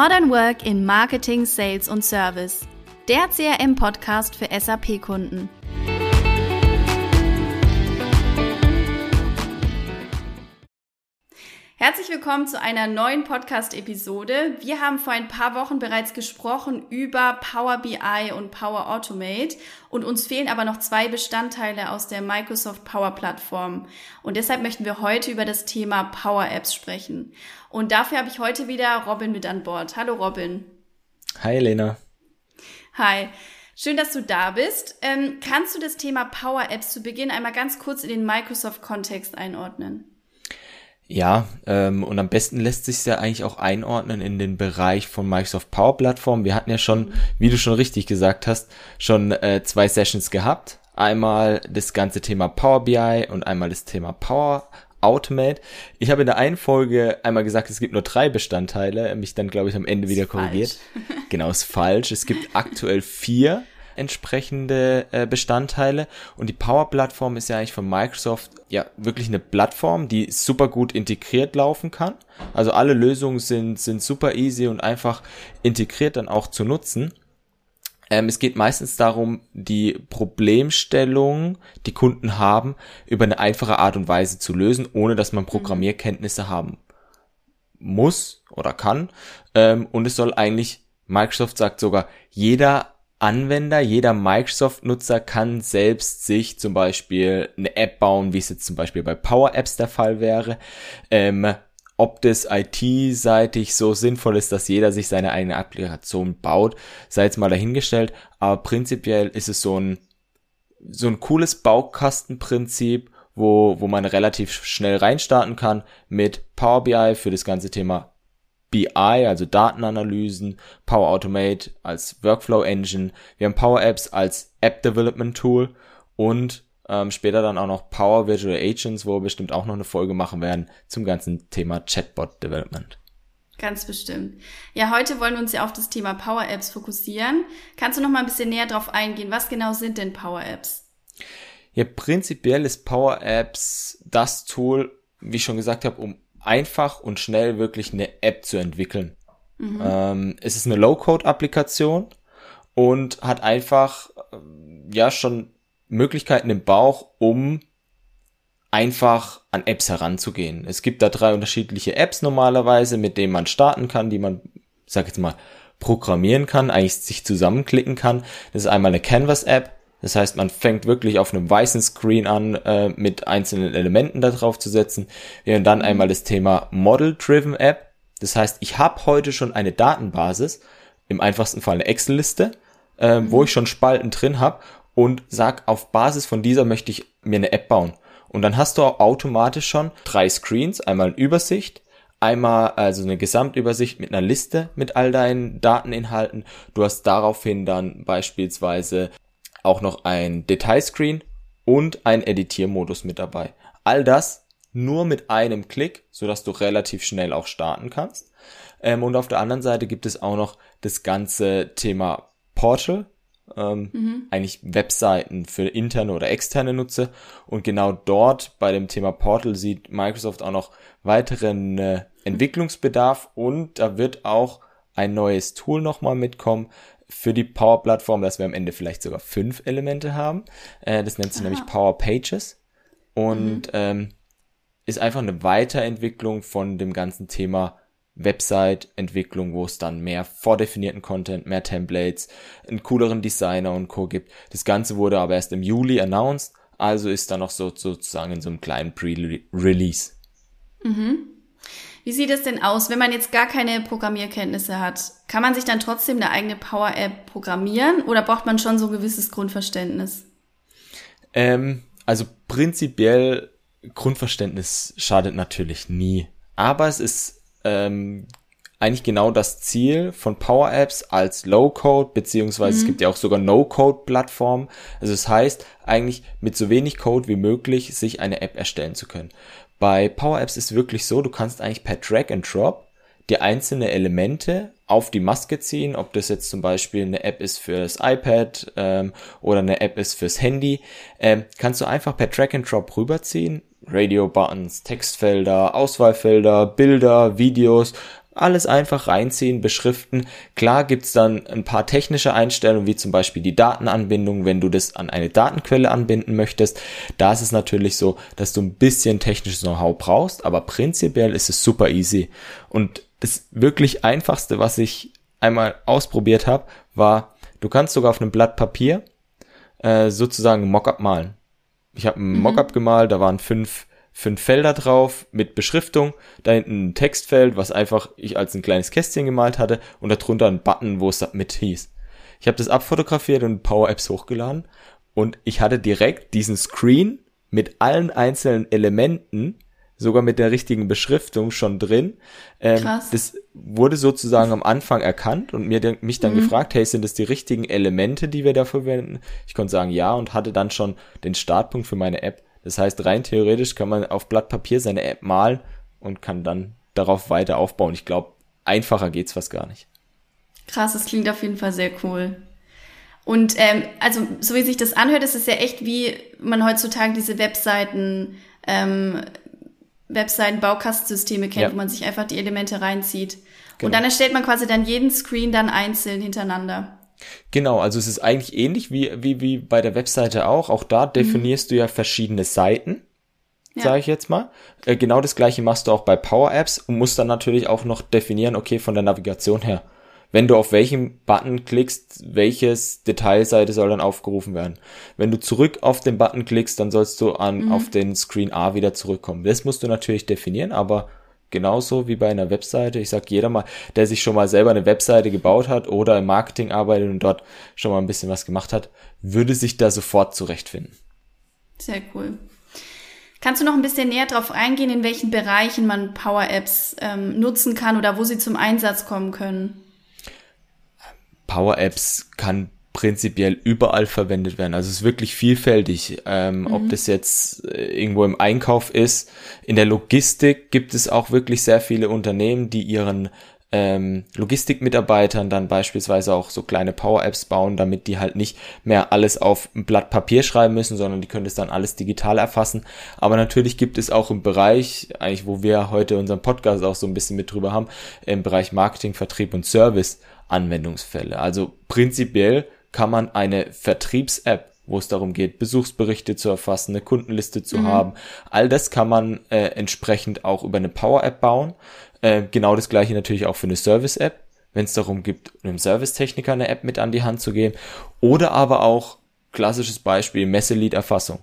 Modern Work in Marketing, Sales und Service. Der CRM-Podcast für SAP-Kunden. Herzlich willkommen zu einer neuen Podcast-Episode. Wir haben vor ein paar Wochen bereits gesprochen über Power BI und Power Automate und uns fehlen aber noch zwei Bestandteile aus der Microsoft Power Plattform. Und deshalb möchten wir heute über das Thema Power Apps sprechen. Und dafür habe ich heute wieder Robin mit an Bord. Hallo Robin. Hi Lena. Hi. Schön, dass du da bist. Ähm, kannst du das Thema Power Apps zu Beginn einmal ganz kurz in den Microsoft-Kontext einordnen? Ja, ähm, und am besten lässt sich ja eigentlich auch einordnen in den Bereich von Microsoft Power Plattform. Wir hatten ja schon, wie du schon richtig gesagt hast, schon äh, zwei Sessions gehabt. Einmal das ganze Thema Power BI und einmal das Thema Power Automate. Ich habe in der einen Folge einmal gesagt, es gibt nur drei Bestandteile, mich dann, glaube ich, am Ende wieder korrigiert. genau, ist falsch. Es gibt aktuell vier entsprechende äh, Bestandteile. Und die Power-Plattform ist ja eigentlich von Microsoft ja wirklich eine Plattform, die super gut integriert laufen kann. Also alle Lösungen sind, sind super easy und einfach integriert dann auch zu nutzen. Ähm, es geht meistens darum, die Problemstellungen, die Kunden haben, über eine einfache Art und Weise zu lösen, ohne dass man mhm. Programmierkenntnisse haben muss oder kann. Ähm, und es soll eigentlich, Microsoft sagt sogar, jeder Anwender, jeder Microsoft-Nutzer kann selbst sich zum Beispiel eine App bauen, wie es jetzt zum Beispiel bei Power Apps der Fall wäre. Ähm, ob das IT-seitig so sinnvoll ist, dass jeder sich seine eigene Applikation baut, sei jetzt mal dahingestellt. Aber prinzipiell ist es so ein, so ein cooles Baukastenprinzip, wo, wo man relativ schnell reinstarten kann mit Power BI für das ganze Thema BI, also Datenanalysen, Power Automate als Workflow Engine, wir haben Power Apps als App Development Tool und ähm, später dann auch noch Power Virtual Agents, wo wir bestimmt auch noch eine Folge machen werden zum ganzen Thema Chatbot Development. Ganz bestimmt. Ja, heute wollen wir uns ja auf das Thema Power Apps fokussieren. Kannst du noch mal ein bisschen näher drauf eingehen? Was genau sind denn Power Apps? Ja, prinzipiell ist Power Apps das Tool, wie ich schon gesagt habe, um einfach und schnell wirklich eine App zu entwickeln. Mhm. Ähm, es ist eine Low-Code-Applikation und hat einfach äh, ja schon Möglichkeiten im Bauch, um einfach an Apps heranzugehen. Es gibt da drei unterschiedliche Apps normalerweise, mit denen man starten kann, die man, sag jetzt mal, programmieren kann, eigentlich sich zusammenklicken kann. Das ist einmal eine Canvas-App, das heißt, man fängt wirklich auf einem weißen Screen an, äh, mit einzelnen Elementen da drauf zu setzen. Wir haben dann einmal das Thema Model-Driven App. Das heißt, ich habe heute schon eine Datenbasis, im einfachsten Fall eine Excel-Liste, äh, wo ich schon Spalten drin habe und sag, auf Basis von dieser möchte ich mir eine App bauen. Und dann hast du auch automatisch schon drei Screens, einmal eine Übersicht, einmal also eine Gesamtübersicht mit einer Liste mit all deinen Dateninhalten. Du hast daraufhin dann beispielsweise auch noch ein Detailscreen und ein Editiermodus mit dabei. All das nur mit einem Klick, sodass du relativ schnell auch starten kannst. Ähm, und auf der anderen Seite gibt es auch noch das ganze Thema Portal, ähm, mhm. eigentlich Webseiten für interne oder externe Nutzer. Und genau dort bei dem Thema Portal sieht Microsoft auch noch weiteren äh, Entwicklungsbedarf und da wird auch ein neues Tool nochmal mitkommen, für die Power-Plattform, dass wir am Ende vielleicht sogar fünf Elemente haben. Äh, das nennt sich Aha. nämlich Power Pages und mhm. ähm, ist einfach eine Weiterentwicklung von dem ganzen Thema Website-Entwicklung, wo es dann mehr vordefinierten Content, mehr Templates, einen cooleren Designer und Co. gibt. Das Ganze wurde aber erst im Juli announced, also ist da noch so, sozusagen in so einem kleinen Pre-Release. Mhm. Wie sieht es denn aus, wenn man jetzt gar keine Programmierkenntnisse hat? Kann man sich dann trotzdem eine eigene Power-App programmieren oder braucht man schon so ein gewisses Grundverständnis? Ähm, also prinzipiell Grundverständnis schadet natürlich nie. Aber es ist ähm, eigentlich genau das Ziel von Power Apps als Low-Code, beziehungsweise mhm. es gibt ja auch sogar No-Code-Plattformen. Also es das heißt eigentlich mit so wenig Code wie möglich sich eine App erstellen zu können. Bei Power Apps ist wirklich so, du kannst eigentlich per Drag and Drop die einzelne Elemente auf die Maske ziehen, ob das jetzt zum Beispiel eine App ist fürs iPad ähm, oder eine App ist fürs Handy, ähm, kannst du einfach per Drag and Drop rüberziehen. Radio-Buttons, Textfelder, Auswahlfelder, Bilder, Videos, alles einfach reinziehen, beschriften. Klar gibt's dann ein paar technische Einstellungen, wie zum Beispiel die Datenanbindung, wenn du das an eine Datenquelle anbinden möchtest. Da ist es natürlich so, dass du ein bisschen technisches Know-how brauchst, aber prinzipiell ist es super easy. Und das wirklich einfachste, was ich einmal ausprobiert habe, war, du kannst sogar auf einem Blatt Papier äh, sozusagen Mockup malen. Ich habe ein mhm. Mockup gemalt, da waren fünf fünf Felder drauf mit Beschriftung, da hinten ein Textfeld, was einfach ich als ein kleines Kästchen gemalt hatte und darunter ein Button, wo es Submit hieß. Ich habe das abfotografiert und Power Apps hochgeladen und ich hatte direkt diesen Screen mit allen einzelnen Elementen, sogar mit der richtigen Beschriftung schon drin. Ähm, Krass. Das wurde sozusagen am Anfang erkannt und mir mich dann mhm. gefragt, hey, sind das die richtigen Elemente, die wir da verwenden? Ich konnte sagen ja und hatte dann schon den Startpunkt für meine App das heißt, rein theoretisch kann man auf Blatt Papier seine App malen und kann dann darauf weiter aufbauen. Ich glaube, einfacher geht's fast gar nicht. Krass, das klingt auf jeden Fall sehr cool. Und ähm, also so wie sich das anhört, ist es ja echt wie man heutzutage diese Webseiten, ähm, Webseiten-Baukastensysteme kennt, ja. wo man sich einfach die Elemente reinzieht. Genau. Und dann erstellt man quasi dann jeden Screen dann einzeln hintereinander. Genau, also es ist eigentlich ähnlich wie, wie, wie bei der Webseite auch. Auch da definierst mhm. du ja verschiedene Seiten, ja. sage ich jetzt mal. Äh, genau das gleiche machst du auch bei Power Apps und musst dann natürlich auch noch definieren, okay, von der Navigation her. Wenn du auf welchen Button klickst, welches Detailseite soll dann aufgerufen werden. Wenn du zurück auf den Button klickst, dann sollst du an, mhm. auf den Screen A wieder zurückkommen. Das musst du natürlich definieren, aber genauso wie bei einer Webseite. Ich sag jeder mal, der sich schon mal selber eine Webseite gebaut hat oder im Marketing arbeitet und dort schon mal ein bisschen was gemacht hat, würde sich da sofort zurechtfinden. Sehr cool. Kannst du noch ein bisschen näher darauf eingehen, in welchen Bereichen man Power Apps ähm, nutzen kann oder wo sie zum Einsatz kommen können? Power Apps kann prinzipiell überall verwendet werden. Also es ist wirklich vielfältig, ähm, mhm. ob das jetzt äh, irgendwo im Einkauf ist. In der Logistik gibt es auch wirklich sehr viele Unternehmen, die ihren ähm, Logistikmitarbeitern dann beispielsweise auch so kleine Power-Apps bauen, damit die halt nicht mehr alles auf ein Blatt Papier schreiben müssen, sondern die können das dann alles digital erfassen. Aber natürlich gibt es auch im Bereich, eigentlich wo wir heute unseren Podcast auch so ein bisschen mit drüber haben, im Bereich Marketing, Vertrieb und Service Anwendungsfälle. Also prinzipiell kann man eine Vertriebs-App, wo es darum geht, Besuchsberichte zu erfassen, eine Kundenliste zu mhm. haben. All das kann man äh, entsprechend auch über eine Power-App bauen. Äh, genau das gleiche natürlich auch für eine Service-App, wenn es darum geht, einem Servicetechniker eine App mit an die Hand zu geben. Oder aber auch klassisches Beispiel Messeliederfassung.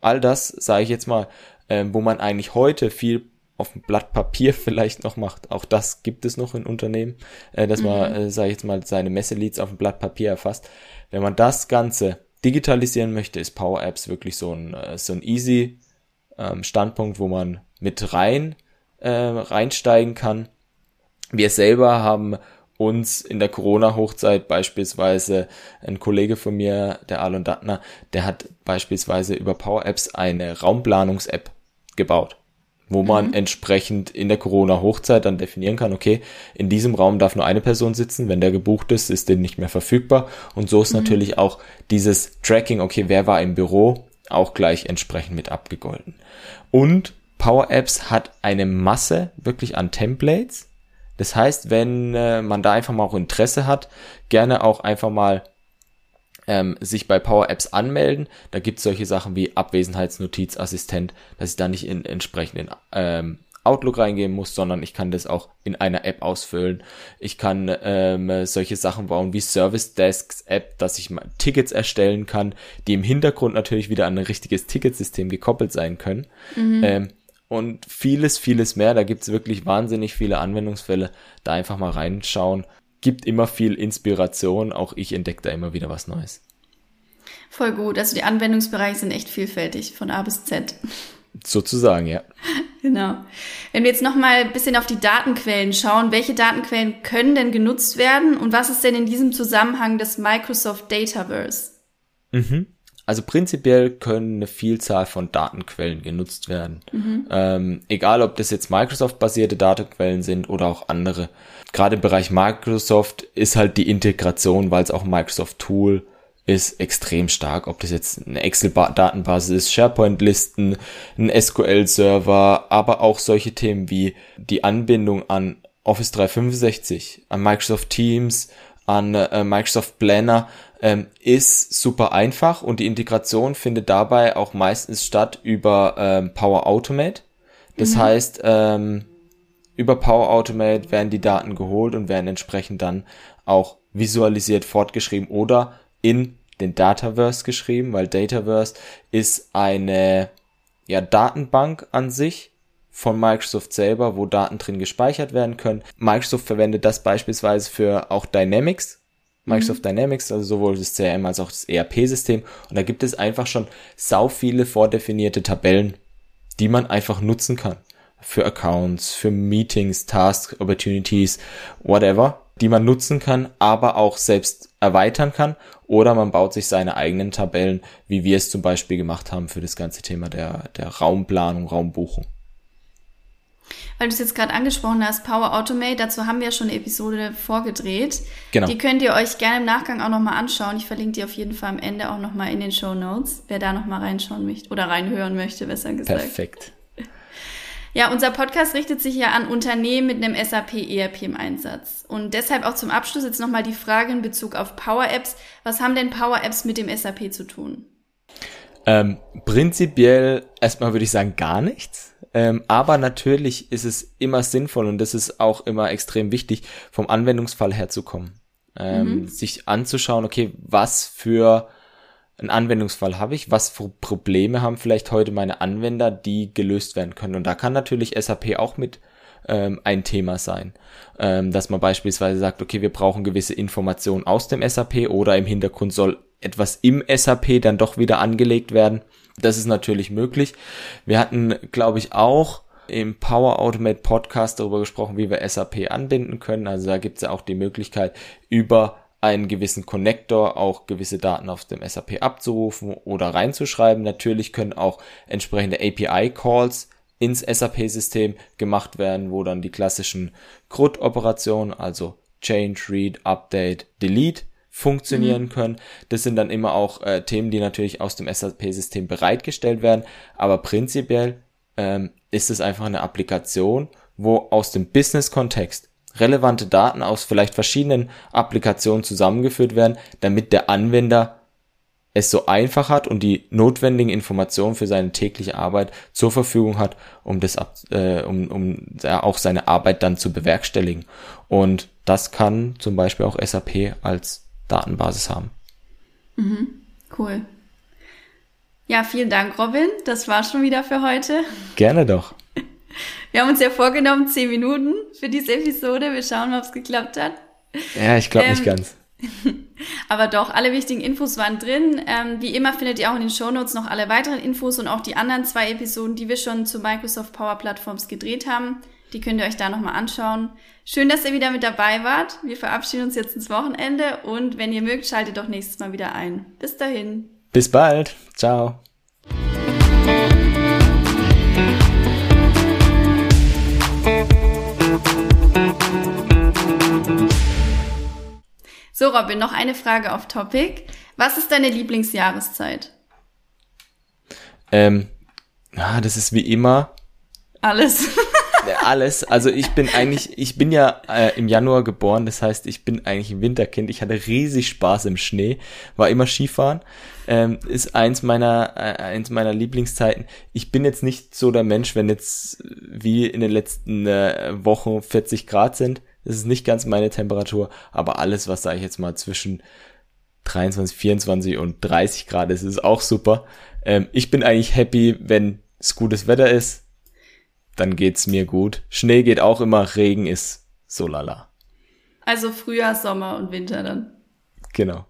All das, sage ich jetzt mal, äh, wo man eigentlich heute viel auf dem Blatt Papier vielleicht noch macht. Auch das gibt es noch in Unternehmen, äh, dass mhm. man, äh, sage ich jetzt mal, seine Messeleads auf dem Blatt Papier erfasst. Wenn man das Ganze digitalisieren möchte, ist Power Apps wirklich so ein, äh, so ein easy ähm, Standpunkt, wo man mit rein äh, reinsteigen kann. Wir selber haben uns in der Corona-Hochzeit beispielsweise ein Kollege von mir, der Alon Dattner, der hat beispielsweise über Power Apps eine Raumplanungs-App gebaut wo man mhm. entsprechend in der Corona-Hochzeit dann definieren kann, okay, in diesem Raum darf nur eine Person sitzen, wenn der gebucht ist, ist der nicht mehr verfügbar. Und so ist mhm. natürlich auch dieses Tracking, okay, wer war im Büro, auch gleich entsprechend mit abgegolten. Und Power Apps hat eine Masse wirklich an Templates. Das heißt, wenn äh, man da einfach mal auch Interesse hat, gerne auch einfach mal ähm, sich bei Power Apps anmelden. Da gibt es solche Sachen wie Abwesenheitsnotizassistent, dass ich da nicht in entsprechenden ähm, Outlook reingehen muss, sondern ich kann das auch in einer App ausfüllen. Ich kann ähm, solche Sachen bauen wie Service Desks App, dass ich mal Tickets erstellen kann, die im Hintergrund natürlich wieder an ein richtiges Ticketsystem gekoppelt sein können. Mhm. Ähm, und vieles, vieles mehr. Da gibt's wirklich wahnsinnig viele Anwendungsfälle. Da einfach mal reinschauen gibt immer viel Inspiration. Auch ich entdecke da immer wieder was Neues. Voll gut. Also die Anwendungsbereiche sind echt vielfältig, von A bis Z. Sozusagen, ja. Genau. Wenn wir jetzt nochmal ein bisschen auf die Datenquellen schauen, welche Datenquellen können denn genutzt werden und was ist denn in diesem Zusammenhang das Microsoft Dataverse? Mhm. Also prinzipiell können eine Vielzahl von Datenquellen genutzt werden. Mhm. Ähm, egal, ob das jetzt Microsoft-basierte Datenquellen sind oder auch andere. Gerade im Bereich Microsoft ist halt die Integration, weil es auch ein Microsoft-Tool ist, extrem stark. Ob das jetzt eine Excel-Datenbasis ist, SharePoint-Listen, ein SQL-Server, aber auch solche Themen wie die Anbindung an Office 365, an Microsoft Teams, an äh, Microsoft Planner ähm, ist super einfach und die Integration findet dabei auch meistens statt über ähm, Power Automate. Das mhm. heißt, ähm, über Power Automate werden die Daten geholt und werden entsprechend dann auch visualisiert fortgeschrieben oder in den Dataverse geschrieben, weil Dataverse ist eine ja, Datenbank an sich von Microsoft selber, wo Daten drin gespeichert werden können. Microsoft verwendet das beispielsweise für auch Dynamics, Microsoft mhm. Dynamics, also sowohl das CRM als auch das ERP-System. Und da gibt es einfach schon sau viele vordefinierte Tabellen, die man einfach nutzen kann. Für Accounts, für Meetings, Tasks, Opportunities, whatever, die man nutzen kann, aber auch selbst erweitern kann. Oder man baut sich seine eigenen Tabellen, wie wir es zum Beispiel gemacht haben für das ganze Thema der, der Raumplanung, Raumbuchung. Weil du es jetzt gerade angesprochen hast, Power Automate, dazu haben wir schon eine Episode vorgedreht. Genau. Die könnt ihr euch gerne im Nachgang auch nochmal anschauen. Ich verlinke die auf jeden Fall am Ende auch nochmal in den Show Notes, wer da nochmal reinschauen möchte oder reinhören möchte, besser gesagt. Perfekt. Ja, unser Podcast richtet sich ja an Unternehmen mit einem SAP ERP im Einsatz. Und deshalb auch zum Abschluss jetzt nochmal die Frage in Bezug auf Power Apps. Was haben denn Power Apps mit dem SAP zu tun? Ähm, prinzipiell erstmal würde ich sagen gar nichts. Ähm, aber natürlich ist es immer sinnvoll und das ist auch immer extrem wichtig, vom Anwendungsfall herzukommen. Ähm, mhm. Sich anzuschauen, okay, was für einen Anwendungsfall habe ich, was für Probleme haben vielleicht heute meine Anwender, die gelöst werden können. Und da kann natürlich SAP auch mit ähm, ein Thema sein, ähm, dass man beispielsweise sagt, okay, wir brauchen gewisse Informationen aus dem SAP oder im Hintergrund soll etwas im SAP dann doch wieder angelegt werden. Das ist natürlich möglich. Wir hatten, glaube ich, auch im Power Automate Podcast darüber gesprochen, wie wir SAP anbinden können. Also da gibt es ja auch die Möglichkeit, über einen gewissen Connector auch gewisse Daten auf dem SAP abzurufen oder reinzuschreiben. Natürlich können auch entsprechende API-Calls ins SAP-System gemacht werden, wo dann die klassischen CRUD-Operationen, also Change, Read, Update, Delete, funktionieren mhm. können. Das sind dann immer auch äh, Themen, die natürlich aus dem SAP-System bereitgestellt werden. Aber prinzipiell ähm, ist es einfach eine Applikation, wo aus dem Business-Kontext relevante Daten aus vielleicht verschiedenen Applikationen zusammengeführt werden, damit der Anwender es so einfach hat und die notwendigen Informationen für seine tägliche Arbeit zur Verfügung hat, um das äh, um, um ja, auch seine Arbeit dann zu bewerkstelligen. Und das kann zum Beispiel auch SAP als Datenbasis haben. Mhm, cool. Ja, vielen Dank, Robin. Das war schon wieder für heute. Gerne doch. Wir haben uns ja vorgenommen, zehn Minuten für diese Episode. Wir schauen mal, ob es geklappt hat. Ja, ich glaube ähm, nicht ganz. Aber doch, alle wichtigen Infos waren drin. Ähm, wie immer findet ihr auch in den Shownotes noch alle weiteren Infos und auch die anderen zwei Episoden, die wir schon zu Microsoft Power Platforms gedreht haben. Die könnt ihr euch da nochmal anschauen. Schön, dass ihr wieder mit dabei wart. Wir verabschieden uns jetzt ins Wochenende und wenn ihr mögt, schaltet doch nächstes Mal wieder ein. Bis dahin. Bis bald. Ciao. So, Robin, noch eine Frage auf Topic. Was ist deine Lieblingsjahreszeit? Ähm, ah, das ist wie immer. Alles. alles. Also ich bin eigentlich, ich bin ja äh, im Januar geboren, das heißt, ich bin eigentlich ein Winterkind. Ich hatte riesig Spaß im Schnee, war immer Skifahren. Ähm, ist eins meiner, äh, eins meiner Lieblingszeiten. Ich bin jetzt nicht so der Mensch, wenn jetzt wie in den letzten äh, Wochen 40 Grad sind. Das ist nicht ganz meine Temperatur, aber alles, was sage ich jetzt mal zwischen 23, 24 und 30 Grad ist, ist auch super. Ähm, ich bin eigentlich happy, wenn es gutes Wetter ist dann geht's mir gut. Schnee geht auch immer, Regen ist so lala. Also Frühjahr, Sommer und Winter dann. Genau.